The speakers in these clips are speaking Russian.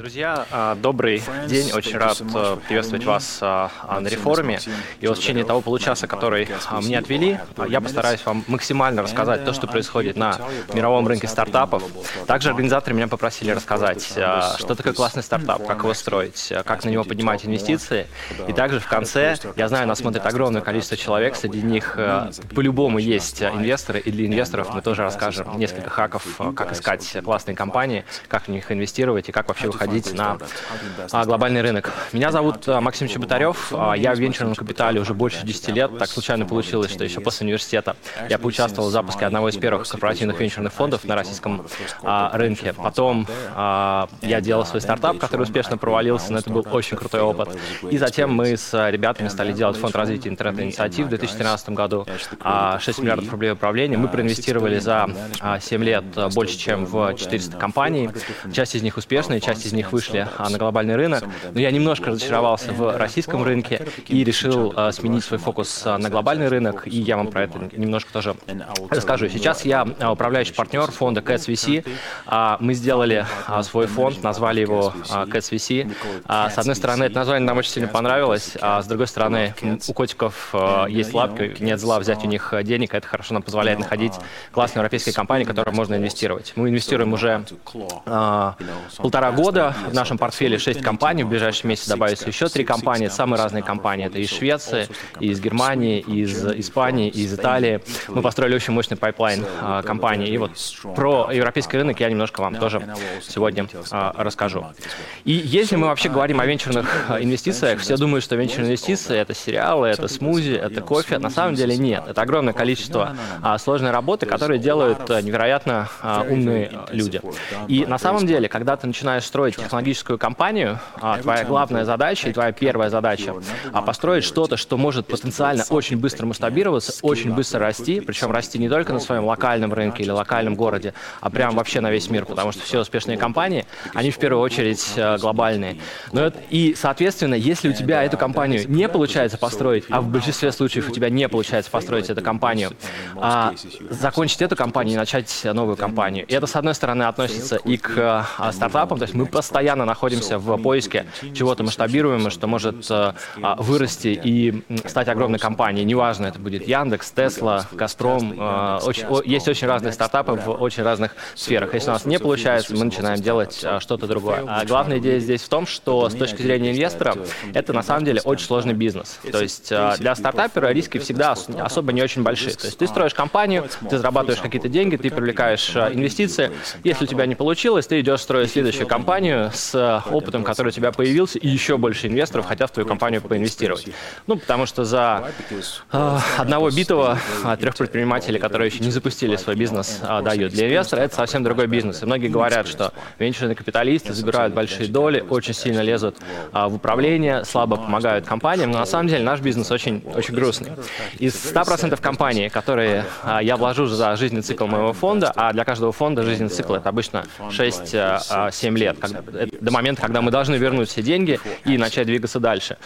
Друзья, а, добрый день. Очень рад э, приветствовать вас а, на реформе. И вот в течение того получаса, который а, мне отвели, я постараюсь вам максимально рассказать то, что происходит на мировом рынке стартапов. Также организаторы меня попросили рассказать, что такое классный стартап, как его строить, как на него поднимать инвестиции. И также в конце, я знаю, нас смотрит огромное количество человек, среди них по-любому есть инвесторы, и для инвесторов. Мы тоже расскажем несколько хаков, как искать классные компании, как в них инвестировать. и как вообще выходить выходить на а, глобальный рынок. Меня зовут а, Максим Чеботарев. А, я в венчурном капитале уже больше 10 лет. Так случайно получилось, что еще после университета я поучаствовал в запуске одного из первых корпоративных венчурных фондов на российском рынке. Потом я делал свой стартап, который успешно провалился, но это был очень крутой опыт. И затем мы с ребятами стали делать фонд развития интернет-инициатив в 2013 году. 6 миллиардов рублей управления. Мы проинвестировали за 7 лет больше, чем в 400 компаний. Часть из них успешные, часть из них них вышли а, на глобальный рынок. Но я немножко разочаровался в российском рынке и решил а, сменить свой фокус а, на глобальный рынок, и я вам про это немножко тоже расскажу. Сейчас я управляющий партнер фонда Cats VC. Мы сделали свой фонд, назвали его Cats VC. С одной стороны, это название нам очень сильно понравилось, а с другой стороны, у котиков есть лапки, нет зла взять у них денег, это хорошо нам позволяет находить классные европейские компании, в которые можно инвестировать. Мы инвестируем уже полтора года, в нашем портфеле 6 компаний, в ближайший месяц добавится еще 3 компании, самые разные компании. Это из Швеции, из Германии, из Испании, из Италии. Мы построили очень мощный pipeline а, компаний. И вот про европейский рынок я немножко вам тоже сегодня а, расскажу. И если мы вообще говорим о венчурных а, инвестициях, все думают, что венчурные инвестиции — это сериалы, это смузи, это кофе. На самом деле нет. Это огромное количество сложной работы, которые делают невероятно умные люди. И на самом деле, когда ты начинаешь строить технологическую компанию, а, твоя главная задача и твоя первая задача а, построить что-то, что может потенциально очень быстро масштабироваться, очень быстро расти, причем расти не только на своем локальном рынке или локальном городе, а прям вообще на весь мир, потому что все успешные компании, они в первую очередь э, глобальные. Но это, и, соответственно, если у тебя эту компанию не получается построить, а в большинстве случаев у тебя не получается построить эту компанию, а закончить эту компанию и начать новую компанию. И это, с одной стороны, относится и к стартапам, то есть мы постоянно находимся в поиске чего-то масштабируемого, что может э, а, вырасти и стать огромной компанией. Неважно, это будет Яндекс, Тесла, Газпром. Э, есть очень разные стартапы в очень разных сферах. Если у нас не получается, мы начинаем делать э, что-то другое. А главная идея здесь в том, что с точки зрения инвестора, это на самом деле очень сложный бизнес. То есть для стартапера риски всегда особо не очень большие. То есть ты строишь компанию, ты зарабатываешь какие-то деньги, ты привлекаешь инвестиции. Если у тебя не получилось, ты идешь строить следующую компанию, с э, опытом, который у тебя появился, и еще больше инвесторов хотят в твою компанию поинвестировать. Ну, потому что за э, одного битого э, трех предпринимателей, которые еще не запустили свой бизнес, э, дают. Для инвестора это совсем другой бизнес. И многие говорят, что венчурные капиталисты забирают большие доли, очень сильно лезут э, в управление, слабо помогают компаниям, но на самом деле наш бизнес очень, очень грустный. Из 100% компаний, которые э, я вложу за жизненный цикл моего фонда, а для каждого фонда жизненный цикл это обычно 6-7 лет, до момента, когда мы должны вернуть все деньги и начать двигаться дальше.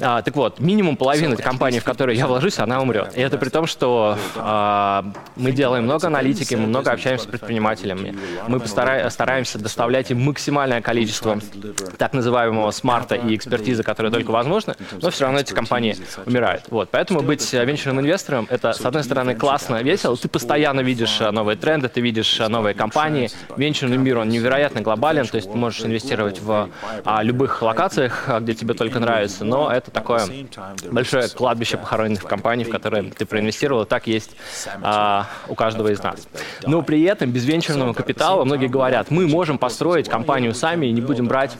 А, так вот, минимум половины компании, в которой я вложусь, она умрет. И это при том, что а, мы делаем много аналитики, мы много общаемся с предпринимателями. Мы постара- стараемся доставлять им максимальное количество так называемого смарта и экспертизы, которые только возможно, но все равно эти компании умирают. Вот. Поэтому быть венчурным инвестором, это, с одной стороны, классно, весело, ты постоянно видишь новые тренды, ты видишь новые компании. Венчурный мир, он невероятно глобален, то есть ты можешь инвестировать быть в а, любых локациях, а, где тебе только нравится, но это такое большое кладбище похороненных компаний, в которые ты проинвестировал, так есть а, у каждого из нас. Но при этом без венчурного капитала многие говорят, мы можем построить компанию сами и не будем брать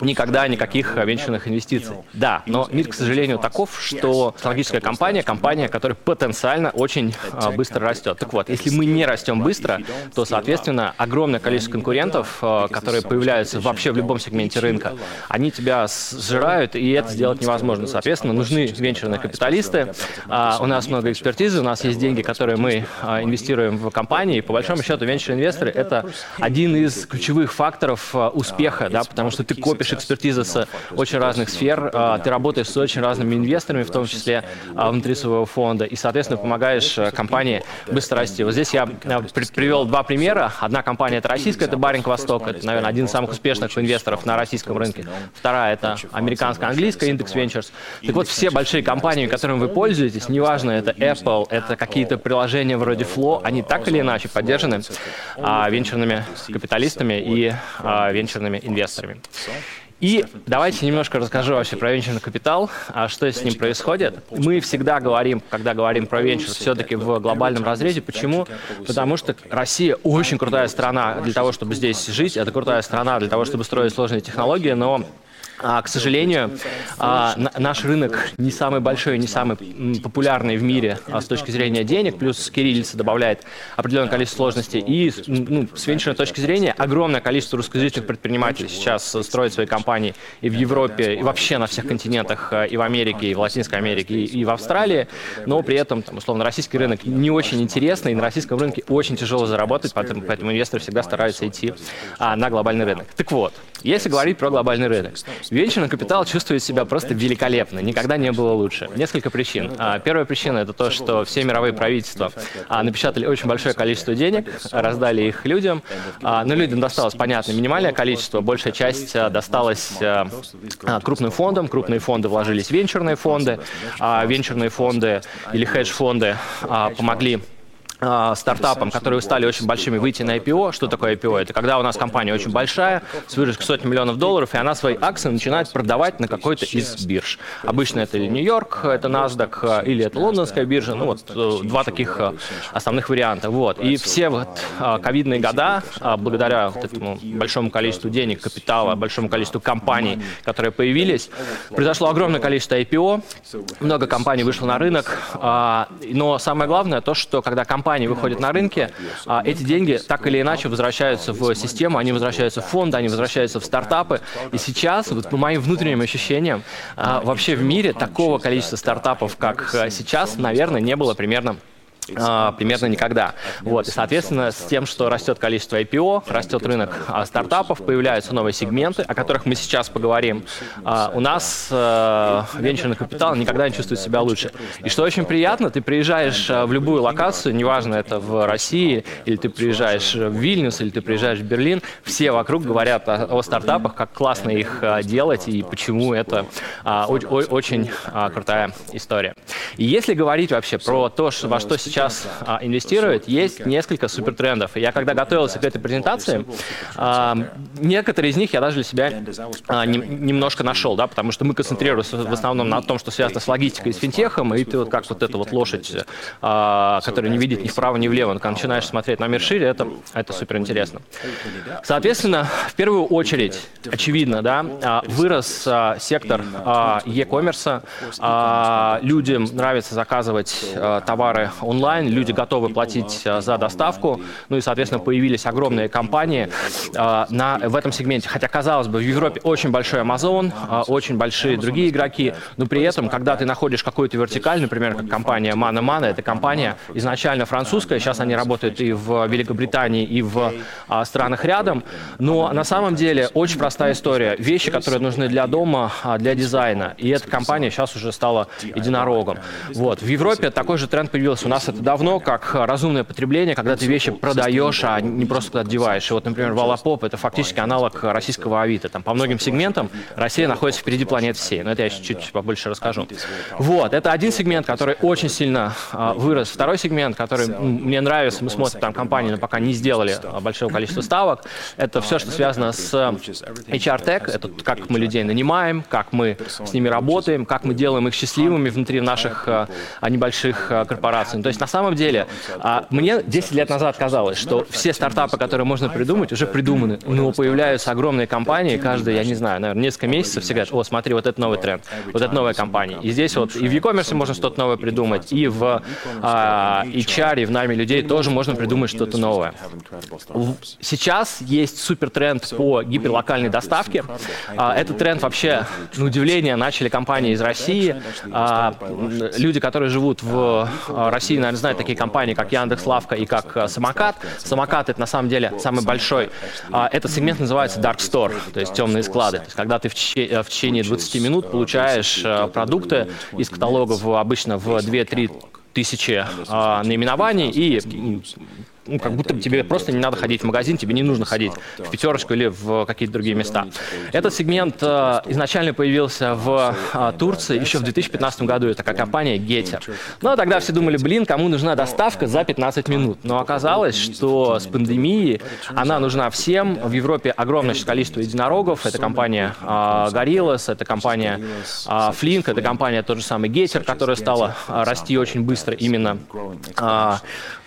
никогда никаких венчурных инвестиций. Да, но мир, к сожалению, таков, что технологическая компания, компания, которая потенциально очень а, быстро растет. Так вот, если мы не растем быстро, то, соответственно, огромное количество конкурентов, а, которые появляются вообще в любом сегменте рынка, они тебя сжирают, и это сделать невозможно. Соответственно, нужны венчурные капиталисты. А, у нас много экспертизы, у нас есть деньги, которые мы а, инвестируем в компании. И по большому счету, венчурные инвесторы — это один из ключевых факторов а, успеха, да, потому что ты копишь экспертизы с очень разных сфер, ты работаешь с очень разными инвесторами, в том числе внутри своего фонда, и, соответственно, помогаешь компании быстро расти. Вот здесь я при привел два примера. Одна компания — это российская, это Баринг Восток, это, наверное, один из самых успешных инвесторов на российском рынке. Вторая — это американская, английская, Index Ventures. Так вот, все большие компании, которыми вы пользуетесь, неважно, это Apple, это какие-то приложения вроде Flow, они так или иначе поддержаны а, венчурными капиталистами и а, венчурными инвесторами. И давайте немножко расскажу вообще про венчурный капитал, а что с ним происходит. Мы всегда говорим, когда говорим про венчур, все-таки в глобальном разрезе. Почему? Потому что Россия очень крутая страна для того, чтобы здесь жить. Это крутая страна для того, чтобы строить сложные технологии, но а, к сожалению, а, наш рынок не самый большой, не самый популярный в мире а, с точки зрения денег, плюс кириллица добавляет определенное количество сложностей. И ну, с венчурной точки зрения огромное количество русскоязычных предпринимателей сейчас строят свои компании и в Европе, и вообще на всех континентах, и в Америке, и в Латинской Америке, и, в Австралии, но при этом, там, условно, российский рынок не очень интересный, и на российском рынке очень тяжело заработать, поэтому, поэтому инвесторы всегда стараются идти а, на глобальный рынок. Так вот, если говорить про глобальный рынок, Венчурный капитал чувствует себя просто великолепно, никогда не было лучше. Несколько причин. А, первая причина – это то, что все мировые правительства а, напечатали очень большое количество денег, раздали их людям, а, но людям досталось, понятно, минимальное количество, большая часть досталась крупным фондам, крупные фонды вложились в венчурные фонды, венчурные фонды или хедж-фонды помогли стартапам, которые стали очень большими, выйти на IPO. Что такое IPO? Это когда у нас компания очень большая, с выручкой сотни миллионов долларов, и она свои акции начинает продавать на какой-то из бирж. Обычно это или Нью-Йорк, это NASDAQ, а, или это лондонская биржа. Ну вот э, два таких э, основных варианта. Вот. И все вот а, ковидные года, благодаря вот этому большому количеству денег, капитала, большому количеству компаний, которые появились, произошло огромное количество IPO, много компаний вышло на рынок, но самое главное то, что когда компания компании выходят на рынке, а эти деньги так или иначе возвращаются в систему, они возвращаются в фонды, они возвращаются в стартапы. И сейчас, вот по моим внутренним ощущениям, а, вообще в мире такого количества стартапов, как а, сейчас, наверное, не было примерно примерно никогда. Вот. И, соответственно, с тем, что растет количество IPO, растет рынок а, стартапов, появляются новые сегменты, о которых мы сейчас поговорим, а, у нас а, венчурный капитал никогда не чувствует себя лучше. И что очень приятно, ты приезжаешь а, в любую локацию, неважно, это в России, или ты приезжаешь в Вильнюс, или ты приезжаешь в Берлин, все вокруг говорят о, о стартапах, как классно их а, делать и почему это а, о, о, очень а, крутая история. И если говорить вообще про то, во что сейчас сейчас а, инвестирует, есть несколько супертрендов. Я когда готовился к этой презентации, а, некоторые из них я даже для себя а, не, немножко нашел, да, потому что мы концентрируемся в основном на том, что связано с логистикой и с финтехом, и ты вот как вот эта вот лошадь, а, которая не видит ни вправо, ни влево, когда начинаешь смотреть на мир шире, это, это супер интересно. Соответственно, в первую очередь, очевидно, да, а, вырос а, сектор а, e-commerce, а, людям нравится заказывать а, товары онлайн, онлайн, люди готовы платить э, за доставку, ну и, соответственно, появились огромные компании э, на, в этом сегменте. Хотя, казалось бы, в Европе очень большой Amazon, э, очень большие другие игроки, но при этом, когда ты находишь какую-то вертикаль, например, как компания Mana Mana, это компания изначально французская, сейчас они работают и в Великобритании, и в странах рядом, но на самом деле очень простая история. Вещи, которые нужны для дома, для дизайна, и эта компания сейчас уже стала единорогом. Вот. В Европе такой же тренд появился. У нас это давно как разумное потребление, когда ты вещи продаешь, а не просто куда одеваешь. И вот, например, Валапоп — это фактически аналог российского Авито. Там по многим сегментам Россия находится впереди планет всей. Но это я чуть-чуть побольше расскажу. Вот, это один сегмент, который очень сильно а, вырос. Второй сегмент, который мне нравится, мы смотрим там компании, но пока не сделали большого количества ставок, это все, что связано с HR-Tech, это как мы людей нанимаем, как мы с ними работаем, как мы делаем их счастливыми внутри наших а, небольших а, корпораций. То есть на самом деле а, мне 10 лет назад казалось, что все стартапы, которые можно придумать, уже придуманы. Но появляются огромные компании, каждые, я не знаю, наверное, несколько месяцев все говорят, о, смотри, вот это новый тренд, вот это новая компания. И здесь вот и в e-commerce можно что-то новое придумать, и в а, HR, и в найме людей тоже можно придумать что-то новое. Сейчас есть супер тренд по гиперлокальной доставке. Этот тренд вообще, на удивление, начали компании из России. Люди, которые живут в России, наверное, знают такие компании, как Яндекс, Лавка и как Самокат. Самокат — это на самом деле самый большой. Этот сегмент называется Dark Store, то есть темные склады. То есть, когда ты в течение 20 минут получаешь продукты из каталогов обычно в 2-3 тысячи э, наименований и ну, как будто тебе просто не надо ходить в магазин, тебе не нужно ходить в пятерочку или в какие-то другие места. Этот сегмент э, изначально появился в э, Турции еще в 2015 году. Это как компания Getter. Но тогда все думали, блин, кому нужна доставка за 15 минут. Но оказалось, что с пандемией она нужна всем. В Европе огромное количество единорогов. Это компания Gorillas, это компания Flink, это компания тот же самый Getter, которая стала расти очень быстро именно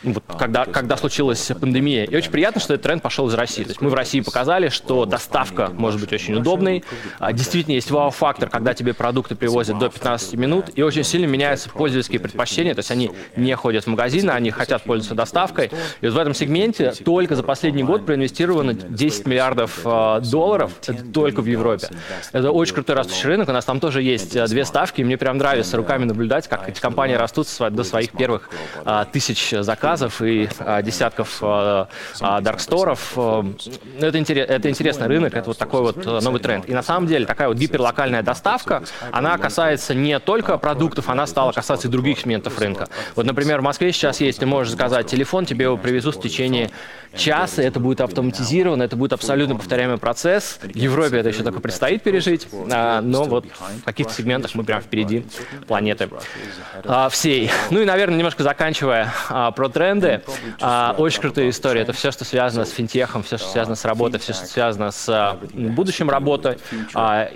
вот, когда, когда случилась пандемия. И очень приятно, что этот тренд пошел из России. То есть мы в России показали, что доставка может быть очень удобной. А, действительно, есть вау-фактор, когда тебе продукты привозят до 15 минут, и очень сильно меняются пользовательские предпочтения. То есть они не ходят в магазины, они хотят пользоваться доставкой. И вот в этом сегменте только за последний год проинвестировано 10 миллиардов э, долларов. Только в Европе. Это очень крутой растущий рынок. У нас там тоже есть э, две ставки. И мне прям нравится руками наблюдать, как эти компании растут до своих первых тысяч заказов и а, десятков а, а, дарксторов. Это, интерес, это интересный рынок, это вот такой вот новый тренд. И на самом деле такая вот гиперлокальная доставка, она касается не только продуктов, она стала касаться и других сегментов рынка. Вот, например, в Москве сейчас есть, ты можешь заказать телефон, тебе его привезут в течение часа, это будет автоматизировано, это будет абсолютно повторяемый процесс. Европе это еще только предстоит пережить, но вот в каких-то сегментах мы прям впереди планеты всей. Ну и, наверное, немножко заканчивая про тренд, тренды. А, очень крутая история. Это все, что связано с финтехом, все, что связано с работой, все, что связано с а, будущим работы. А,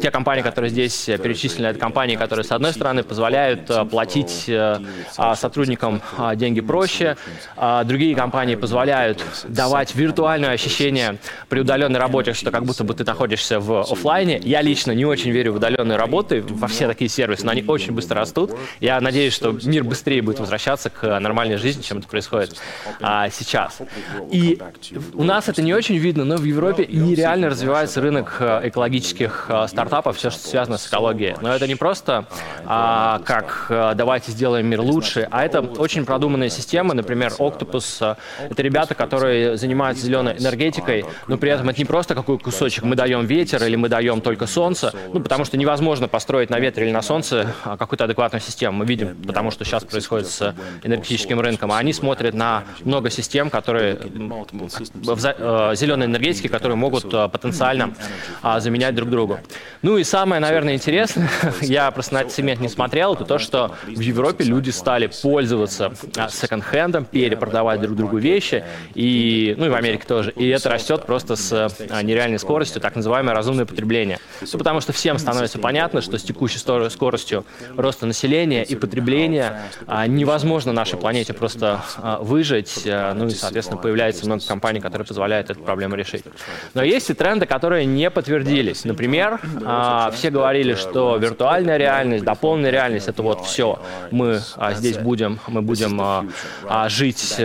те компании, которые здесь перечислены, это компании, которые, с одной стороны, позволяют а, платить а, а, сотрудникам а, деньги проще. А, другие компании позволяют давать виртуальное ощущение при удаленной работе, что как будто бы ты находишься в офлайне. Я лично не очень верю в удаленные работы, во все такие сервисы, но они очень быстро растут. Я надеюсь, что мир быстрее будет возвращаться к нормальной жизни чем это происходит а, сейчас. И у нас это не очень видно, но в Европе нереально развивается рынок э, экологических а, стартапов, все, что связано с экологией. Но это не просто а, как а, давайте сделаем мир лучше, а это очень продуманные системы. Например, Octopus — это ребята, которые занимаются зеленой энергетикой, но при этом это не просто какой кусочек мы даем ветер или мы даем только солнце, ну, потому что невозможно построить на ветре или на солнце какую-то адекватную систему. Мы видим, потому что сейчас происходит с энергетическим рынком а они смотрят на много систем, которые в э, зеленой энергетике, которые могут э, потенциально а, заменять друг другу. Ну и самое, наверное, интересное, я просто на этот сегмент не смотрел, это то, что в Европе люди стали пользоваться а, секонд-хендом, перепродавать друг другу вещи, и, ну и в Америке тоже. И это растет просто с а, нереальной скоростью, так называемое разумное потребление. Ну, потому что всем становится понятно, что с текущей скоростью роста населения и потребления невозможно нашей планете просто а, выжить, а, ну и, соответственно, появляется много компаний, которые позволяют эту проблему решить. Но есть и тренды, которые не подтвердились. Например, а, все говорили, что виртуальная реальность, дополненная реальность — это вот все. Мы здесь будем, мы будем жить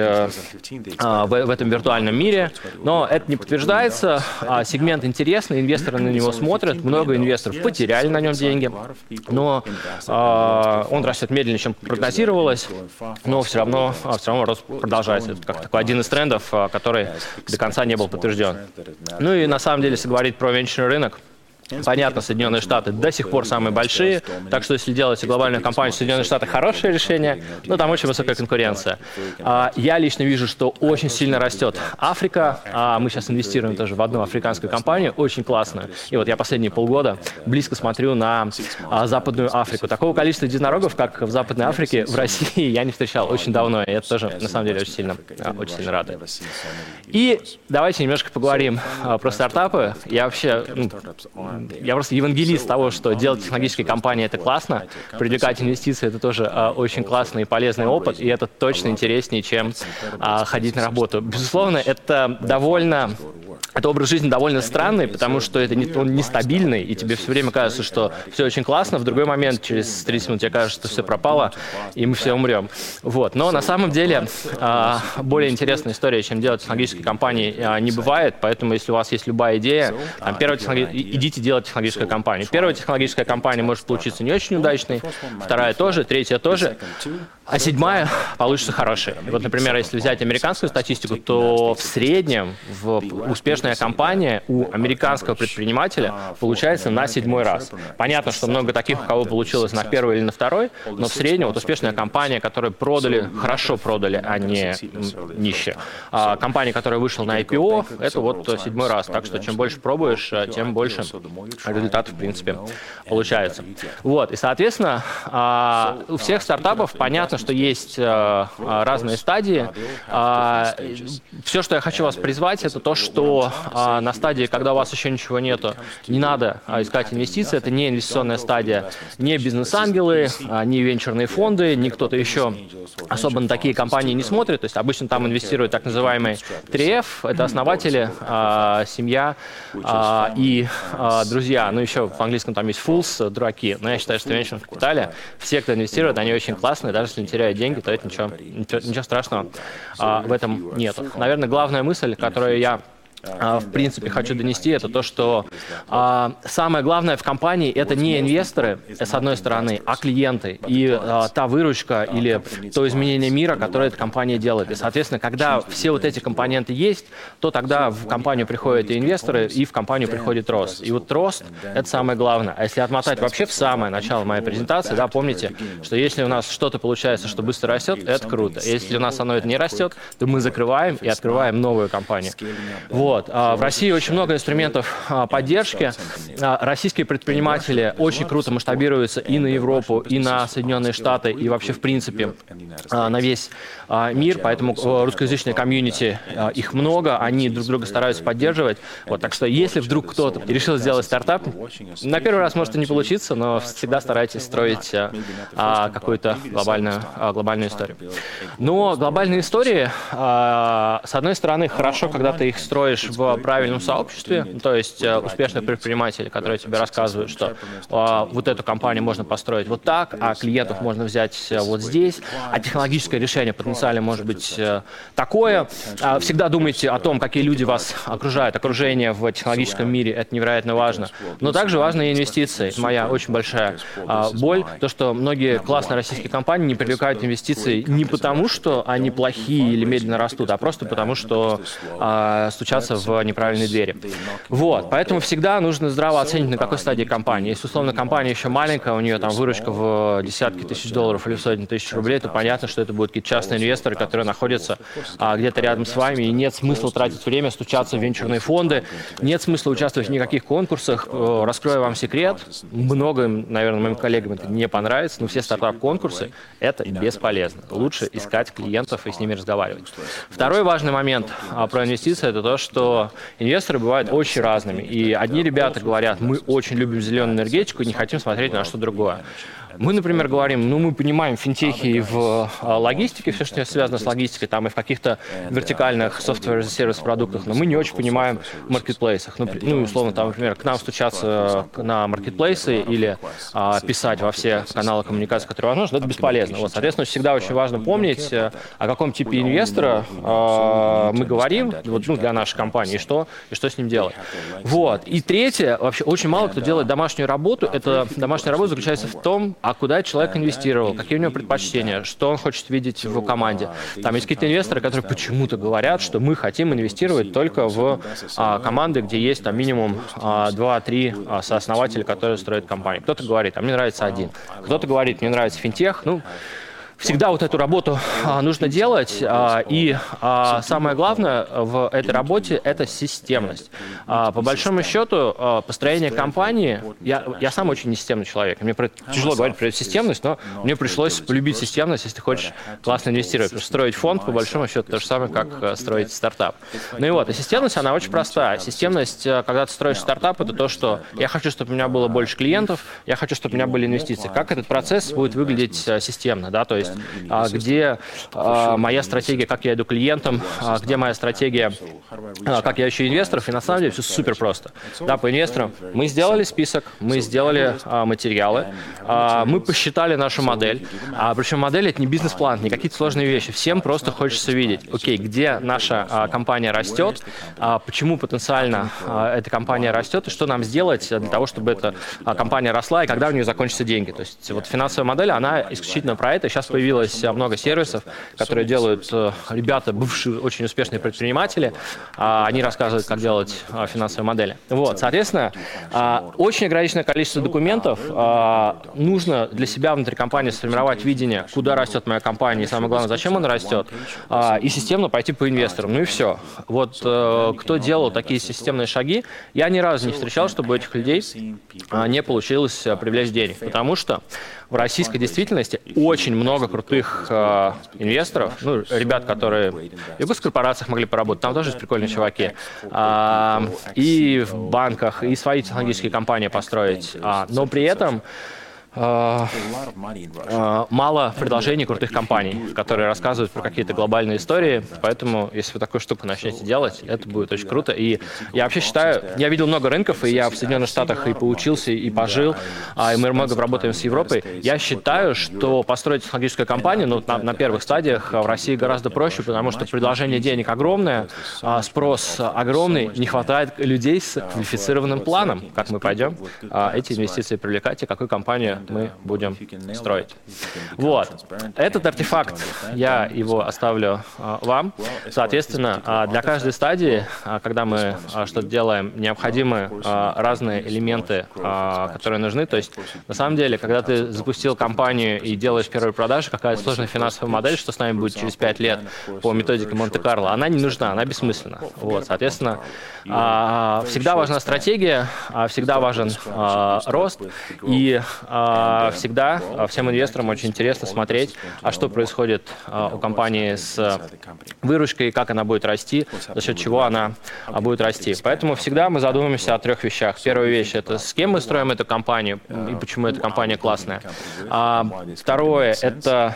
э, в этом виртуальном мире, но это не подтверждается. Сегмент интересный, инвесторы на него смотрят, много инвесторов потеряли на нем деньги, но он растет медленнее, чем прогнозировалось, но все равно а все равно рост продолжается. Это как такой один из трендов, а, который до конца не был подтвержден. Ну и на самом деле, если говорить про венчурный рынок, Понятно, Соединенные Штаты до сих пор самые большие, так что если делаете глобальную компанию, Соединенные Штаты хорошее решение, но там очень высокая конкуренция. А, я лично вижу, что очень сильно растет Африка, а мы сейчас инвестируем тоже в одну африканскую компанию, очень классную. И вот я последние полгода близко смотрю на а, Западную Африку. Такого количества единорогов, как в Западной Африке, в России я не встречал очень давно, и это тоже, на самом деле, очень сильно, очень сильно радует. И давайте немножко поговорим про стартапы. Я вообще ну, я просто евангелист того, что делать технологические компании это классно, привлекать инвестиции это тоже а, очень классный и полезный опыт, и это точно интереснее, чем а, ходить на работу. Безусловно, это довольно это образ жизни довольно странный, потому что это не, он нестабильный, и тебе все время кажется, что все очень классно, в другой момент, через 30 минут тебе кажется, что все пропало, и мы все умрем. Вот. Но на самом деле а, более интересная история, чем делать технологические компании, не бывает, поэтому если у вас есть любая идея, там, первая идите делать технологическую компанию. Первая технологическая компания может получиться не очень удачной, вторая тоже, третья тоже, а седьмая получится хорошей. И вот, например, если взять американскую статистику, то в среднем в успешная компания у американского предпринимателя получается на седьмой раз. Понятно, что много таких, у кого получилось на первый или на второй, но в среднем вот успешная компания, которая продали, хорошо продали, а не нищие. А компания, которая вышла на IPO, это вот седьмой раз. Так что чем больше пробуешь, тем больше результатов, в принципе, получается. Вот, и, соответственно, а, у всех стартапов понятно, что есть э, э, разные стадии. А, Все, что я хочу вас призвать, это то, что а, на стадии, когда у вас еще ничего нету, не надо а, искать инвестиции. Это не инвестиционная стадия, не бизнес-ангелы, не венчурные фонды, ни кто-то еще особо на такие компании не смотрит. То есть обычно там инвестируют так называемые 3F, это основатели, семья и друзья. Ну, еще в английском там есть fools, дураки. Но я считаю, что в венчурном капитале все, кто инвестирует, они очень классные, даже если теряют деньги, то это ничего, ничего, ничего страшного а, в этом нет. Наверное, главная мысль, которую я в принципе, хочу донести, это то, что а, самое главное в компании это не инвесторы, с одной стороны, а клиенты и а, та выручка или то изменение мира, которое эта компания делает. И, соответственно, когда все вот эти компоненты есть, то тогда в компанию приходят и инвесторы, и в компанию приходит рост. И вот рост — это самое главное. А если отмотать вообще в самое начало моей презентации, да, помните, что если у нас что-то получается, что быстро растет, это круто. Если у нас оно это не растет, то мы закрываем и открываем новую компанию. Вот. Вот. А, в России очень много инструментов а, поддержки. А, российские предприниматели очень круто масштабируются и на Европу, и на Соединенные Штаты, и вообще, в принципе, на весь мир. Поэтому э, русскоязычная комьюнити, их много, они друг друга стараются поддерживать. Вот, так что если вдруг кто-то решил сделать стартап, на первый раз может и не получиться, но всегда старайтесь строить какую-то глобальную, глобальную историю. Но глобальные истории, с одной стороны, хорошо, когда ты их строишь работаешь в правильном сообществе, то есть э, успешные предприниматели, которые тебе рассказывают, что а, вот эту компанию можно построить вот так, а клиентов можно взять э, вот здесь, а технологическое решение потенциально может быть э, такое. А, всегда думайте о том, какие люди вас окружают. Окружение в технологическом мире – это невероятно важно. Но также важны инвестиции. Это моя очень большая а, боль, то, что многие классные российские компании не привлекают инвестиции не потому, что они плохие или медленно растут, а просто потому, что стучатся стучаться в неправильные двери. Вот, поэтому всегда нужно здраво оценить, на какой стадии компания. Если, условно, компания еще маленькая, у нее там выручка в десятки тысяч долларов или сотни тысяч рублей, то понятно, что это будут какие-то частные инвесторы, которые находятся а, где-то рядом с вами, и нет смысла тратить время, стучаться в венчурные фонды, нет смысла участвовать в никаких конкурсах. Э, раскрою вам секрет, многим, наверное, моим коллегам это не понравится, но все стартап-конкурсы — это бесполезно. Лучше искать клиентов и с ними разговаривать. Второй важный момент а, про инвестиции — это то, что что инвесторы бывают очень разными. И одни ребята говорят, мы очень любим зеленую энергетику и не хотим смотреть на что другое. Мы, например, говорим, ну, мы понимаем финтехи в а, логистике, все, что связано с логистикой, там и в каких-то вертикальных software сервис продуктах, но мы не очень понимаем в маркетплейсах. Ну, ну, условно, там, например, к нам стучаться на маркетплейсы или а, писать во все каналы коммуникации, которые возможны, это бесполезно. Вот, соответственно, всегда очень важно помнить, э, о каком типе инвестора а, мы говорим вот, ну, для нашей компании, и что, и что с ним делать. Вот. И третье, вообще очень мало кто делает домашнюю работу. Это домашняя работа заключается в том, а куда человек инвестировал, какие у него предпочтения, что он хочет видеть в команде. Там есть какие-то инвесторы, которые почему-то говорят, что мы хотим инвестировать только в а, команды, где есть там минимум а, 2-3 а, сооснователя, которые строят компанию. Кто-то говорит, а мне нравится один. Кто-то говорит, мне нравится финтех. Ну, всегда вот эту работу а, нужно делать. А, и а, самое главное в этой работе – это системность. По большому счету, построение компании… Я, я сам очень несистемный человек. Мне тяжело говорить про системность, но мне пришлось полюбить системность, если ты хочешь классно инвестировать. Потому что строить фонд, по большому счету, то же самое, как строить стартап. Ну и вот, и системность, она очень простая. Системность, когда ты строишь стартап, это то, что я хочу, чтобы у меня было больше клиентов, я хочу, чтобы у меня были инвестиции. Как этот процесс будет выглядеть системно, да, то есть рост, а, где а, моя стратегия, как я иду клиентам, а, где моя стратегия, как я ищу инвесторов, и на самом деле все супер просто. Да, по инвесторам мы сделали список, мы сделали материалы, мы посчитали нашу модель, причем модель это не бизнес-план, не какие-то сложные вещи, всем просто хочется видеть, окей, где наша компания растет, почему потенциально эта компания растет, и что нам сделать для того, чтобы эта компания росла, и когда у нее закончатся деньги. То есть вот финансовая модель, она исключительно про это. Сейчас появилось много сервисов, которые делают э, ребята, бывшие очень успешные предприниматели. А, они рассказывают, как делать а, финансовые модели. Вот, соответственно, очень ограниченное количество документов. Нужно для себя внутри компании сформировать видение, куда растет моя компания, и самое главное, зачем она растет, и системно пойти по инвесторам. Ну и все. Вот э, кто делал такие системные шаги, я ни разу не встречал, чтобы у этих людей не получилось э, привлечь денег. Потому что в российской действительности очень много крутых э, инвесторов, ну, ребят, которые и в госкорпорациях могли поработать, там тоже есть прикольные чуваки, э, и в банках, и свои технологические компании построить. А, но при этом мало предложений крутых компаний, которые рассказывают про какие-то глобальные истории, поэтому если вы такую штуку начнете делать, это будет очень круто. И я вообще считаю, я видел много рынков, и я в Соединенных Штатах и поучился, и пожил, а, и мы много работаем с Европой. Я считаю, что построить технологическую компанию ну, на, на первых стадиях в России гораздо проще, потому что предложение денег огромное, спрос огромный, не хватает людей с квалифицированным планом, как мы пойдем эти инвестиции привлекать и какую компанию мы будем строить. Вот. Этот артефакт, я его оставлю а, вам. Соответственно, а, для каждой стадии, а, когда мы что-то делаем, необходимы разные элементы, которые нужны. То есть, на самом деле, когда ты запустил компанию и делаешь первые продажи, какая-то сложная финансовая модель, что с нами будет через 5 лет по методике Монте-Карло, она не нужна, она бессмысленна. Вот, соответственно, всегда важна стратегия, всегда важен рост, и всегда а, всем инвесторам очень интересно смотреть, а что происходит а, у компании с выручкой, как она будет расти, за счет чего она будет расти. Поэтому всегда мы задумываемся о трех вещах. Первая вещь – это с кем мы строим эту компанию и почему эта компания классная. Второе – это а,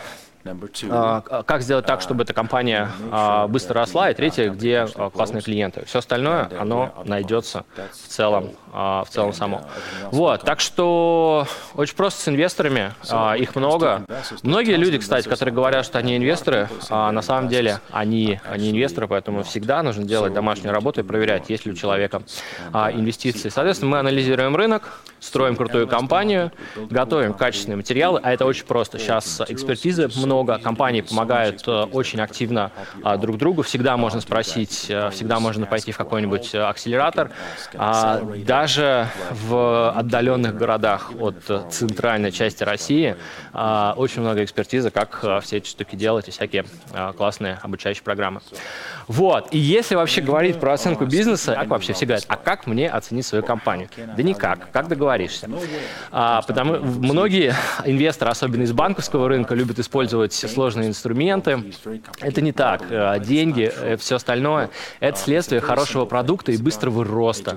как сделать так, чтобы эта компания а, быстро росла, и третье, где а, классные клиенты. Все остальное, оно найдется в целом, в целом само. Вот, так что очень просто с инвесторами, их много. Многие люди, кстати, которые говорят, что они инвесторы, на самом деле они, они инвесторы, поэтому всегда нужно делать домашнюю работу и проверять, есть ли у человека инвестиции. Соответственно, мы анализируем рынок, строим крутую компанию, готовим качественные материалы, а это очень просто. Сейчас экспертизы много много компаний помогают э, очень активно а, друг другу. Всегда можно спросить, э, всегда можно пойти в какой-нибудь э, акселератор. А, даже в отдаленных городах от центральной части России очень много экспертизы, как все эти штуки делать и всякие классные обучающие программы. Вот. И если вообще говорить про оценку бизнеса, как вообще все говорят, а как мне оценить свою компанию? Да никак. Как договоришься? А, потому многие инвесторы, особенно из банковского рынка, любят использовать сложные инструменты. Это не так. Э, деньги, э, все остальное – это следствие хорошего продукта и быстрого роста.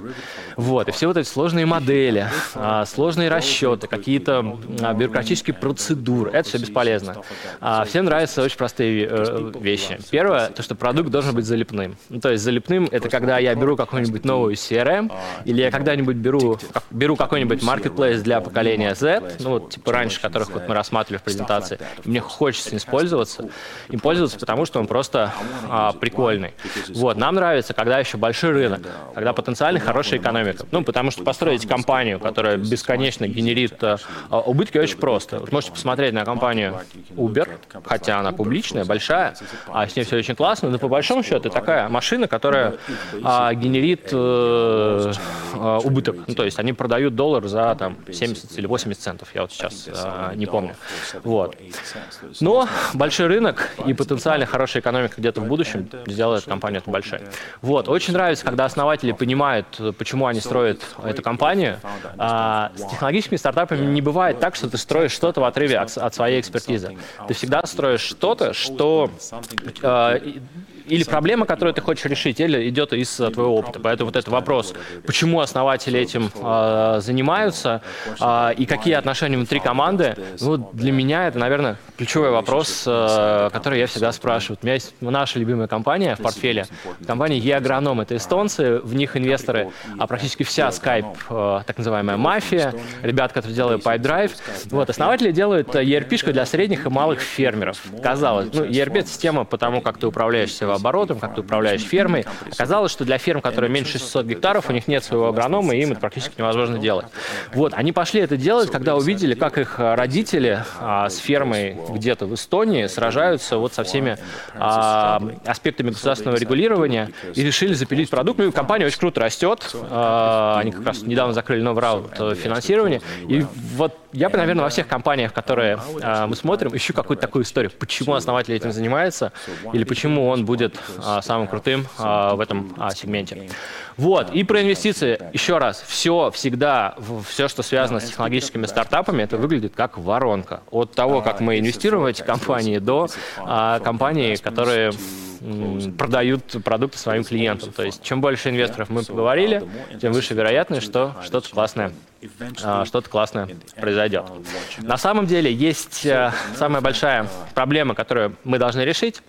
Вот. И все вот эти сложные модели, а, сложные расчеты, какие-то а, бюрократические процедуры – это все бесполезно. А, всем нравятся очень простые э, вещи. Первое – то, что продукт должен быть залипным. Ну, то есть залипным — это когда я беру какую-нибудь новую CRM, или я когда-нибудь беру, беру какой-нибудь marketplace для поколения Z, ну, вот, типа раньше, которых вот мы рассматривали в презентации, мне хочется им пользоваться, им пользоваться, потому что он просто а, прикольный. Вот, нам нравится, когда еще большой рынок, когда потенциально хорошая экономика. Ну, потому что построить компанию, которая бесконечно генерит а, убытки, очень просто. Вы можете посмотреть на компанию Uber, хотя она публичная, большая, а с ней все очень классно, но по большому счету это такая машина, которая а, генерит э, а, убыток. Ну, то есть они продают доллар за там 70 или 80 центов, я вот сейчас а, не помню. Вот. Но большой рынок и потенциально хорошая экономика где-то в будущем сделает компанию эту большой. Вот. Очень нравится, когда основатели понимают, почему они строят эту компанию. А, с технологическими стартапами не бывает так, что ты строишь что-то в отрыве от, своей экспертизы. Ты всегда строишь что-то, что э, или проблема, которую ты хочешь решить, или идет из твоего опыта. Поэтому вот этот вопрос, почему основатели этим э, занимаются э, и какие отношения внутри команды, ну, для меня это, наверное, ключевой вопрос, э, который я всегда спрашиваю. У меня есть наша любимая компания в портфеле, компания e это эстонцы, в них инвесторы, а практически вся Skype, э, так называемая мафия, ребят, которые делают PipeDrive. Вот, основатели делают ERP-шку для средних и малых фермеров. Казалось, ну, ERP — это система по тому, как ты управляешь оборотом, как ты управляешь фермой. Оказалось, что для ферм, которые меньше 600 гектаров, у них нет своего агронома, и им это практически невозможно делать. Вот, они пошли это делать, когда увидели, как их родители а, с фермой где-то в Эстонии сражаются вот со всеми а, аспектами государственного регулирования и решили запилить продукт. Ну, компания очень круто растет. А, они как раз недавно закрыли новый раунд э, финансирования. И вот я бы, наверное, во всех компаниях, которые а, мы смотрим, ищу какую-то такую историю, почему основатель этим занимается или почему он будет а, самым крутым а, в этом а, сегменте. Вот, и про инвестиции, еще раз, все, всегда, все, что связано с технологическими стартапами, это выглядит как воронка. От того, как мы инвестируем в эти компании, до компаний, которые продают продукты своим клиентам. То есть чем больше инвесторов мы поговорили, тем выше вероятность, что что-то классное что-то классное произойдет. На самом деле есть э, самая большая проблема, которую мы должны решить,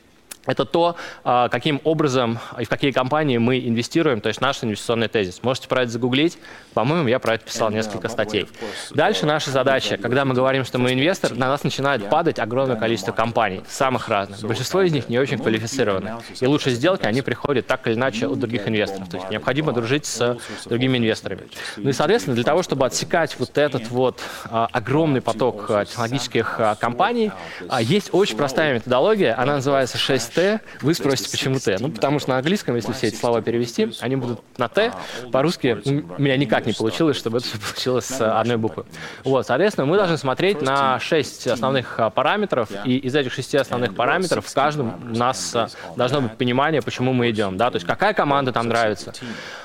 это то, а, каким образом и в какие компании мы инвестируем, то есть наш инвестиционный тезис. Можете про это загуглить. По-моему, я про это писал несколько статей. Дальше наша задача, когда мы говорим, что мы инвестор, на нас начинает падать огромное количество компаний, самых разных. Большинство из них не очень квалифицированы. И лучшие сделки, они приходят так или иначе от других инвесторов. То есть необходимо дружить с другими инвесторами. Ну и, соответственно, для того, чтобы отсекать вот этот вот а, огромный поток а, технологических компаний, есть очень простая методология, она называется 6 Т, вы спросите, почему Т? Ну, потому что на английском, если все эти слова перевести, они будут на Т. По-русски у меня никак не получилось, чтобы это все получилось с одной буквы. Вот, соответственно, мы должны смотреть на шесть основных а, параметров, и из этих шести основных параметров в каждом у нас а, должно быть понимание, почему мы идем, да, то есть какая команда там нравится,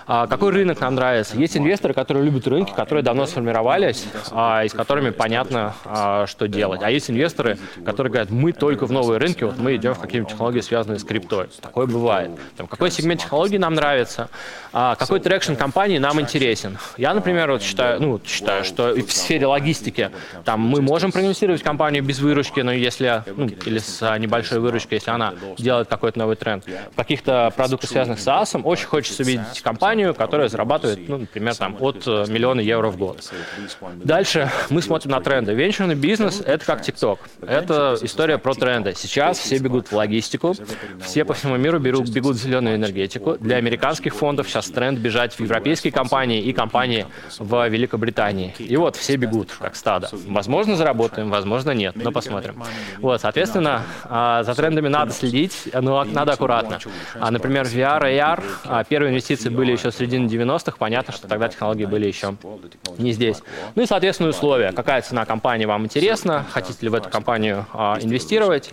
а, какой рынок нам нравится. Есть инвесторы, которые любят рынки, которые давно сформировались, и с которыми понятно, что делать. А есть инвесторы, которые говорят, мы только в новые рынки, вот мы идем в какие-нибудь технологии, связанные с криптой. Такое бывает. Там, какой сегмент технологий нам нравится, а, какой traction компании нам интересен. Я, например, вот считаю, ну, считаю, что в сфере логистики там мы можем проинвестировать компанию без выручки, но если, ну, или с а, небольшой выручкой, если она делает какой-то новый тренд. В каких-то продуктах, связанных с SaaS, очень хочется видеть компанию, которая зарабатывает, ну, например, там, от э, миллиона евро в год. Дальше мы смотрим на тренды. Венчурный бизнес – это как TikTok. Это история про тренды. Сейчас все бегут в логистику, все по всему миру берут, бегут в зеленую энергетику. Для американских фондов сейчас тренд бежать в европейские компании и компании в Великобритании. И вот все бегут, как стадо. Возможно, заработаем, возможно, нет, но посмотрим. Вот, соответственно, а, за трендами надо следить, но надо аккуратно. А, например, VR AR, а, первые инвестиции были еще в середине 90-х, понятно, что тогда технологии были еще не здесь. Ну и, соответственно, условия. Какая цена компании вам интересна, хотите ли в эту компанию инвестировать.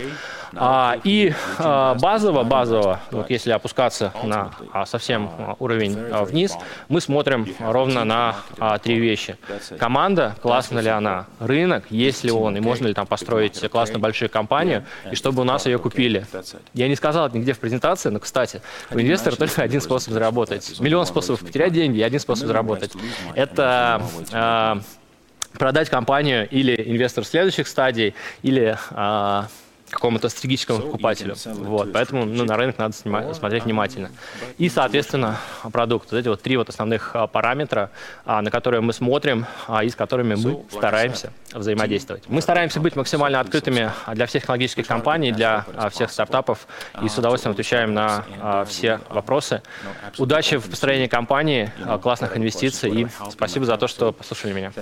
И базово, базово, вот если опускаться на совсем уровень а, вниз, мы смотрим ровно на а, три вещи. Команда, классно ли она, рынок, есть ли он, и можно ли там построить классно большую компанию, и чтобы у нас ее купили. Я не сказал это нигде в презентации, но, кстати, у инвестора только один способ заработать. Миллион способов потерять деньги и один способ заработать. Это э, продать компанию или инвестор следующих стадий, или э, какому-то стратегическому покупателю. Вот, поэтому ну, на рынок надо снимать, смотреть внимательно. И, соответственно, продукт. Вот эти вот три вот основных а, параметра, а, на которые мы смотрим а, и с которыми мы стараемся взаимодействовать. Мы стараемся быть максимально открытыми для всех технологических компаний, для всех стартапов и с удовольствием отвечаем на все вопросы. Удачи в построении компании, классных инвестиций и спасибо за то, что послушали меня.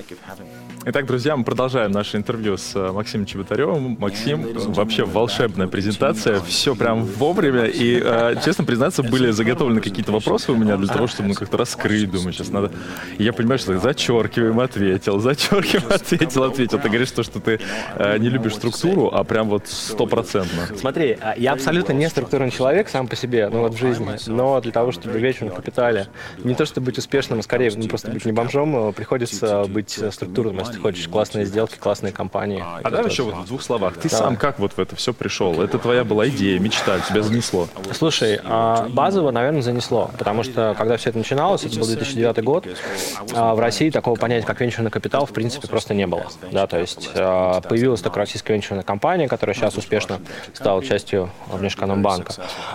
Итак, друзья, мы продолжаем наше интервью с Максимом Чеботаревым. Максим, вообще вообще волшебная презентация, все прям вовремя. И, э, честно признаться, были заготовлены какие-то вопросы у меня для того, чтобы ну, как-то раскрыть. Думаю, сейчас надо... И я понимаю, что зачеркиваем, ответил, зачеркиваем, ответил, ответил. Ты говоришь, то, что ты э, не любишь структуру, а прям вот стопроцентно. Смотри, а, я абсолютно не структурный человек сам по себе, ну вот в жизни, но для того, чтобы вечером капитале, не то, чтобы быть успешным, а скорее ну, просто быть не бомжом, приходится быть структурным, если хочешь классные сделки, классные компании. А давай еще вот в двух словах. Ты Давай. сам как вот в это все пришел? Это твоя была идея, мечта, тебя занесло? Слушай, а, базово, наверное, занесло, потому что когда все это начиналось, это был 2009 год, а, в России такого понятия, как венчурный капитал, в принципе, просто не было. Да, то есть а, появилась только российская венчурная компания, которая сейчас успешно стала частью Внешэкономбанка.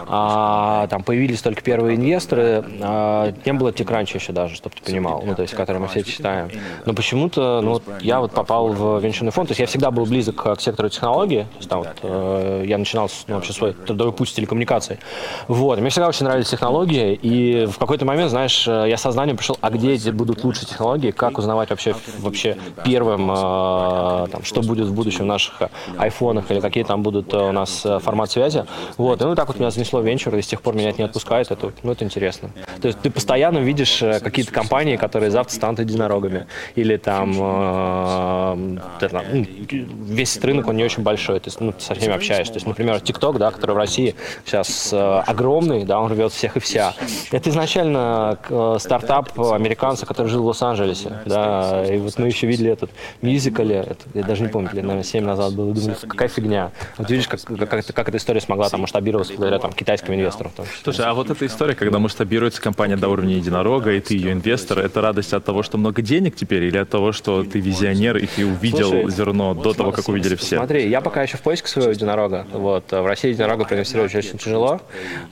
А, там появились только первые инвесторы, не было TechCrunch еще даже, чтобы ты понимал, ну, то есть, который мы все читаем. Но почему-то, ну, я вот попал в венчурный фонд, то есть я всегда был близок к сектору технологий, то есть там вот, я начинал ну, вообще свой трудовой путь с телекоммуникацией. Вот, мне всегда очень нравились технологии, и в какой-то момент, знаешь, э, я сознанием пришел, а где эти будут лучшие технологии, как узнавать вообще, вообще первым, э, там, что будет в будущем в наших айфонах, или какие там будут у нас формат связи. Вот, и ну так вот меня занесло венчур, и с тех пор меня это не отпускает, это, ну, это интересно. То есть ты постоянно видишь какие-то компании, которые завтра станут единорогами, или там, э, ну, весь рынок, он не очень большой, то есть ну, со всеми общаешься. То есть, например, TikTok, да, который в России сейчас э, огромный, да, он рвет всех и вся. Это изначально э, стартап американца, который жил в Лос-Анджелесе, да, и вот мы еще видели этот мюзикале, это, я даже не помню, лет, наверное, 7 назад было, думаю, какая фигня. Вот видишь, как, как, как, как эта история смогла там масштабироваться благодаря там китайским инвесторам. Там. Слушай, а вот эта история, когда масштабируется компания до уровня единорога, и ты ее инвестор, это радость от того, что много денег теперь, или от того, что ты визионер, и ты увидел Слушай, зерно до того, как увидели все? Смотри, я пока еще в поиске своего единорога. Вот. В России единорога проинвестировать очень тяжело.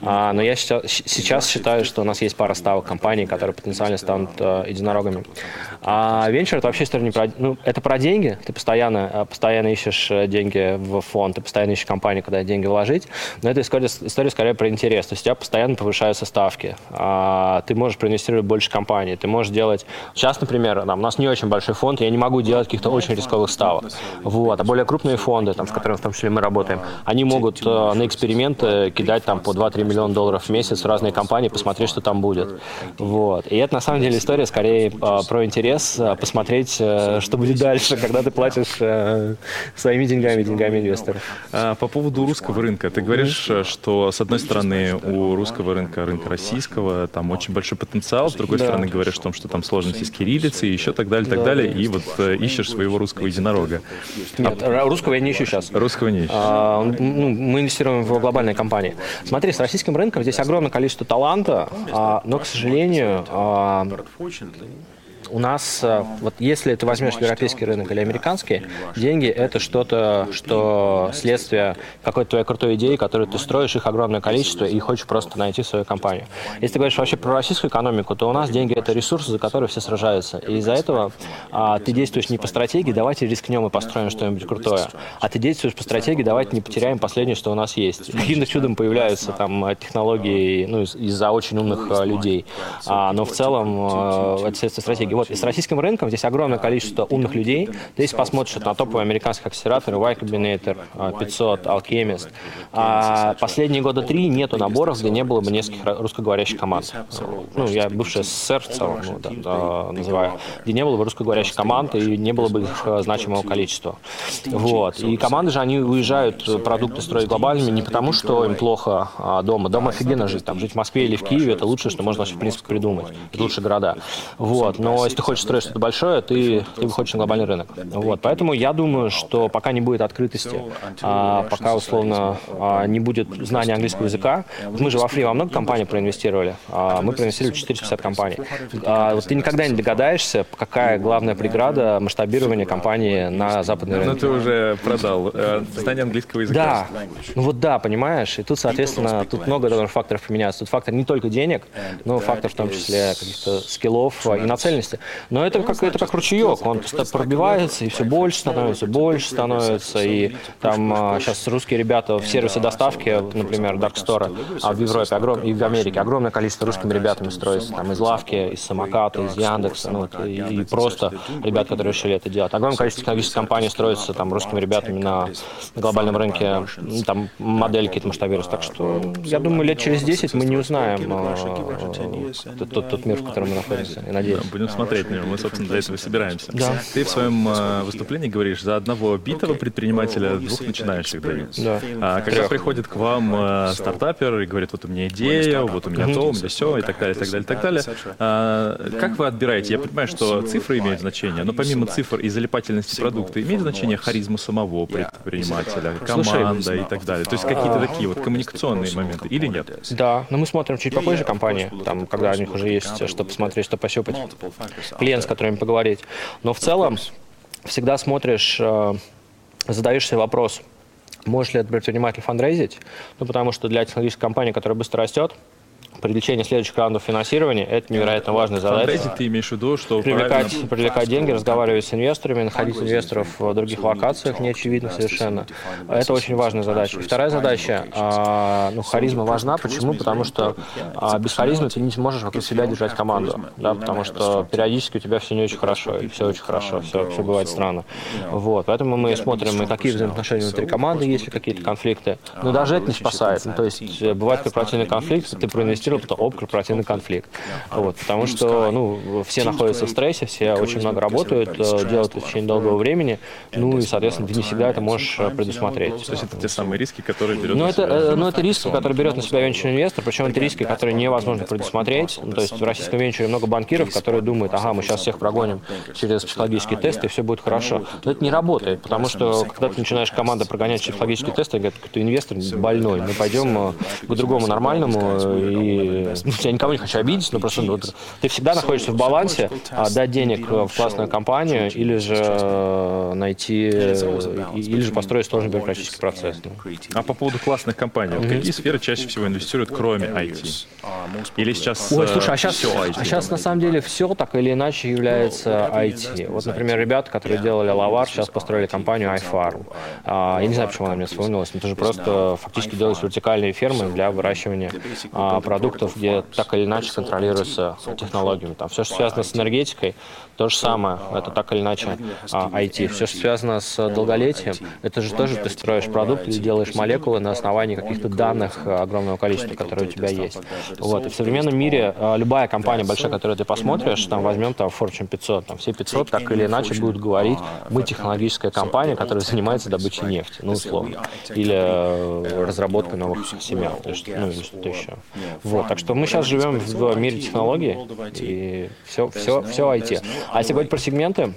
А, но я сейчас, сейчас считаю, что у нас есть пара ставок компаний, которые потенциально станут а, единорогами. А венчур это вообще история не про... Ну, это про деньги. Ты постоянно, а, постоянно ищешь э, деньги в фонд, ты постоянно ищешь компанию, куда деньги вложить. Но это история, история скорее про интерес. То есть у тебя постоянно повышаются ставки. А, ты можешь проинвестировать больше компаний. Ты можешь делать... Сейчас, например, там, у нас не очень большой фонд, я не могу делать каких-то очень рисковых ставок. Вот. А более крупные фонды, там, с которыми в том числе мы работаем, они могут э, на эксперименты кидать там по 2-3 миллиона долларов в месяц в разные компании, посмотреть, что там будет. Вот. И это на самом деле история скорее э, про интерес, э, посмотреть, что будет дальше, когда ты платишь своими деньгами, деньгами инвесторов. А, по поводу русского рынка. Ты говоришь, что с одной стороны у русского рынка, рынка российского, там очень большой потенциал, с другой да. стороны говоришь о том, что там сложности с кириллицей, и еще так далее, так да, далее, да. и вот ищешь своего русского единорога. Нет, а, русского я не ищу сейчас. Русского не. А, ну, мы инвестируем в глобальные компании. Смотри, с российским рынком здесь огромное количество таланта, а, но, к сожалению, а, у нас, э, вот если ты возьмешь европейский рынок или американский, деньги это что-то, что следствие какой-то твоей крутой идеи, которую ты строишь, их огромное количество, и хочешь просто найти свою компанию. Если ты говоришь вообще про российскую экономику, то у нас деньги это ресурсы, за которые все сражаются. И из-за этого а, ты действуешь не по стратегии, давайте рискнем и построим что-нибудь крутое, а ты действуешь по стратегии, давайте не потеряем последнее, что у нас есть. Каким-то чудом появляются там технологии ну, из-за очень умных а, людей. А, но в целом а, это следствие стратегии. Вот, и с российским рынком здесь огромное количество умных людей. Ты если посмотришь на топовые американские акселераторы, Y Combinator, 500, Alchemist, а последние года три нету наборов, где не было бы нескольких русскоговорящих команд. Ну, я бывший СССР в целом ну, да, да, называю, где не было бы русскоговорящих команд и не было бы их э, значимого количества. Вот. И команды же, они уезжают э, продукты строить глобальными не потому, что им плохо а дома. Дома офигенно жить. Там жить в Москве или в Киеве – это лучшее, что можно вообще, в принципе, придумать. Это лучшие города. Вот. Но если ты хочешь строить что-то большое, ты, ты выходишь на глобальный рынок. Вот. Поэтому я думаю, что пока не будет открытости, а, пока, условно, а, не будет знания английского языка, мы же во Фри во много компаний проинвестировали. А, мы проинвестировали 450 компаний. А, вот ты никогда не догадаешься, какая главная преграда масштабирования компании на западный рынок. Ну, ты уже продал. Э, знание английского языка. Да. Ну вот да, понимаешь. И тут, соответственно, тут много факторов поменяться. Тут фактор не только денег, но фактор в том числе каких-то скиллов и нацеленности. Но это как, это как ручеек, он пробивается, и все больше становится, больше становится. И там а, сейчас русские ребята в сервисе доставки, например, Dark Store, а в Европе огром, и в Америке огромное количество русскими ребятами строится. Там из лавки, из самоката, из Яндекса, ну, и, и просто ребят, которые решили это делать. Огромное количество технологических компаний строится там русскими ребятами на, глобальном рынке, там модельки какие-то масштабируются. Так что я думаю, лет через 10 мы не узнаем а, тот, мир, в котором мы находимся, я надеюсь. Посмотреть на него. Мы, собственно, для этого собираемся. Да. Ты в своем э, выступлении говоришь, за одного битого предпринимателя двух начинающих дают. Да. А когда Трех. приходит к вам э, стартапер и говорит, вот у меня идея, вот у меня то, у меня все, и так далее, и так далее, и так далее. А, как вы отбираете? Я понимаю, что цифры имеют значение, но помимо цифр и залипательности продукта имеет значение харизма самого предпринимателя, Слушай, команда и так далее. То есть какие-то такие вот коммуникационные моменты или нет? Да, но мы смотрим чуть попозже компании, там, когда у них уже есть что посмотреть, что пощупать, клиент, с которыми поговорить. Но в целом всегда смотришь, э, задаешь себе вопрос, может ли этот предприниматель фандрейзить? Ну, потому что для технологической компании, которая быстро растет, привлечение следующих раундов финансирования – это невероятно важная задача. Ты имеешь в виду, что Привлекать, правильно- привлекать деньги, разговаривать с инвесторами, находить инвесторов в других локациях, неочевидных совершенно. Это очень важная задача. И вторая задача, а, ну, харизма важна. Почему? Потому что а, без харизмы ты не сможешь вокруг себя держать команду. Да, потому что периодически у тебя все не очень хорошо, и все очень хорошо, все, все бывает странно. Вот, поэтому мы смотрим, и какие взаимоотношения внутри команды, есть ли какие-то конфликты. Но даже это не спасает. Ну, то есть э, бывает корпоративный конфликт, ты проинвестировал, потом оп, корпоративный конфликт. Вот, потому что ну, все находятся в стрессе, все очень много работают, э, делают это в течение долгого времени, ну и, соответственно, ты не всегда это можешь э, предусмотреть. То есть это те самые риски, которые берет Ну на это, себя э, ну, это риски, которые берет на себя венчурный инвестор, причем это риски, которые невозможно предусмотреть. Ну, то есть в российском венчуре много банкиров, которые думают, ага, мы сейчас всех прогоним через психологические тесты, и все будет хорошо. Но это не работает, потому что когда ты начинаешь команда прогонять через психологические тесты, говорят, ты инвестор больной, мы пойдем э, к другому нормальному, э, и ну, я никого не хочу обидеть, но просто ну, ты всегда находишься в балансе, а, дать денег э, в классную компанию или же э, найти, э, или же построить сложный бюрократический процесс. ну. А по поводу классных компаний, в какие сферы чаще всего инвестируют, кроме IT? Или сейчас Ой, э, слушай, а сейчас, всё IT? а сейчас на самом деле все так или иначе является IT. Вот, например, ребята, которые делали Лавар, сейчас построили компанию iFarm. А, я не знаю, почему она мне вспомнилась, но это же просто фактически делать вертикальные фермы для выращивания а, продуктов, где так или иначе контролируются технологиями. Там все, что связано с энергетикой, то же самое, это так или иначе а, IT. Все, что связано с долголетием, это же тоже ты строишь продукт или делаешь молекулы на основании каких-то данных а, огромного количества, которые у тебя есть. Вот. И в современном мире а, любая компания большая, которую ты посмотришь, там возьмем там Fortune 500, там все 500 так или иначе будут говорить, мы технологическая компания, которая занимается добычей нефти, ну условно, или э, разработкой новых семян, ну или что-то еще. Вот. Так что мы сейчас живем в мире технологий, и все, все, все IT. А если говорить про сегменты,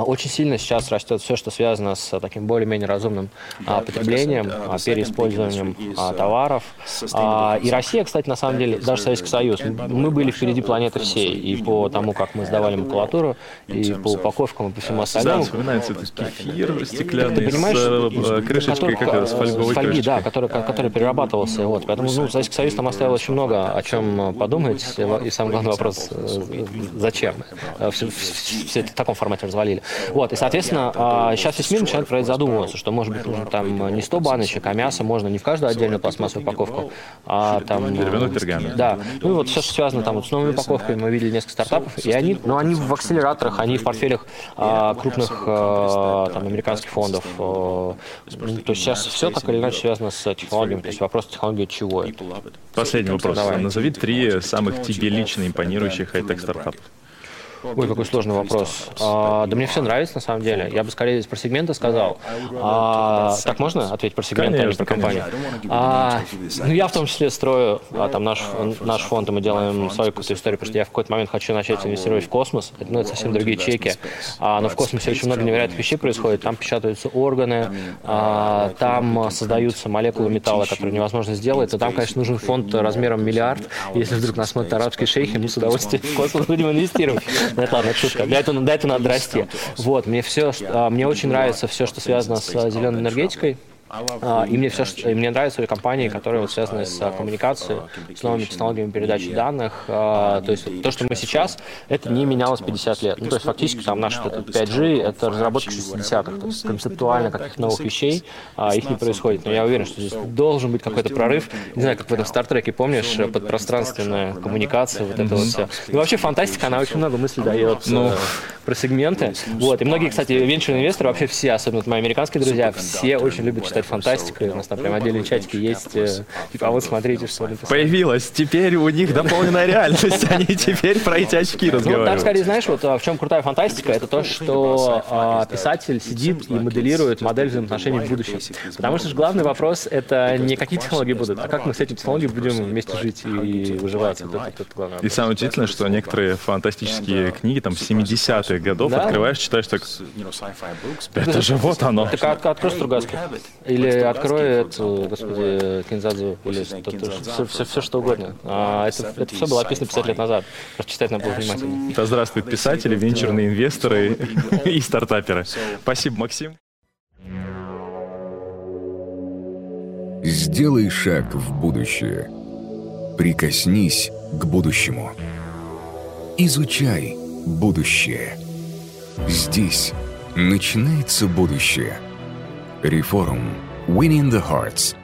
Очень сильно сейчас растет все, что связано с а, таким более-менее разумным а, потреблением, а, переиспользованием а, товаров. А, И Россия, кстати, на самом деле, даже Советский Союз, мы были впереди планеты всей. И по тому, как мы сдавали макулатуру, и по упаковкам, и по всему Да, остальному. вспоминается этот кефир стеклянный Ты понимаешь, с э, крышечкой, как с фольговой фольги, крышечкой. да, который, который перерабатывался. Вот. Поэтому ну, Советский Союз нам оставил очень много о чем подумать. И самый главный вопрос, э, зачем? Э, все- все это в таком формате развалили. Вот. И, соответственно, а, сейчас весь мир начинает про это задумываться, что, может быть, нужно там не 100 баночек, а мясо можно не в каждую отдельную пластмассовую упаковку, а там... Деревянный пергамент. Да. Ну и вот все, что связано там вот с новыми упаковками, мы видели несколько стартапов, и они, ну, они в акселераторах, они в портфелях а, крупных а, там, американских фондов. а, ну, то есть сейчас все так или иначе связано с технологиями. То есть вопрос технологии чего это. Последний вопрос. Давай. Назови три самых тебе лично импонирующих хай-тек стартапов. Ой, какой сложный вопрос. А, да мне все нравится, на самом деле. Я бы скорее про сегменты сказал. А, так можно ответить про сегменты, а не Конечно, про компанию? А, ну, я в том числе строю а, там наш, наш фонд, и мы делаем свою какую-то историю, потому что я в какой-то момент хочу начать инвестировать в космос. Это, ну, это совсем другие чеки. А, но в космосе очень много невероятных вещей происходит. Там печатаются органы, а, там а, создаются молекулы металла, которые невозможно сделать. И там, конечно, нужен фонд размером миллиард. Если вдруг нас смотрят арабские шейхи, мы с удовольствием в космос будем инвестировать. Ну, это ладно, шутка. Для этого, до этого надо расти. Вот, мне все, а, мне очень нравится все, что связано с а, зеленой энергетикой. А, И мне все, что- и мне нравятся компании, которые вот связаны с а, коммуникацией, с новыми технологиями передачи данных. А, То есть то, что мы сейчас, это не менялось 50 лет. Ну, то есть фактически там наш вот этот 5G, это разработка 60-х. То есть концептуально каких-то новых вещей а, их не происходит. Но я уверен, что здесь должен быть какой-то прорыв. Не знаю, как в этом Стартреке, помнишь, подпространственная коммуникация, вот это вот все. И вообще фантастика, она очень много мыслей дает Ну. э, про сегменты. Вот. И многие, кстати, венчурные инвесторы, вообще все, особенно вот мои американские друзья, все очень любят читать это фантастика. У нас там прям отдельные чатики есть. Э, типа, а вот смотрите, что написано. Появилась. Теперь у них дополненная реальность. Они теперь про эти очки разговаривают. Ну, там скорее, знаешь, вот а, в чем крутая фантастика, это то, что а, писатель сидит и моделирует модель взаимоотношений в будущем. Потому что же главный вопрос — это не какие технологии будут, а как мы с этими технологиями будем вместе жить и выживать. Вот это, это главное. И самое удивительное, что некоторые фантастические книги там 70-х годов да? открываешь, читаешь так, это же вот оно. Так от, открой Стругацких. Или открой эту, господи, Кинзадзу, или все, все, все, что угодно. А, это, это все было описано 50 лет назад. Просто читать надо было внимательно. Да здравствуют писатели, венчурные инвесторы и стартаперы. Спасибо, Максим. Сделай шаг в будущее. Прикоснись к будущему. Изучай будущее. Здесь начинается будущее. Reform Winning the Hearts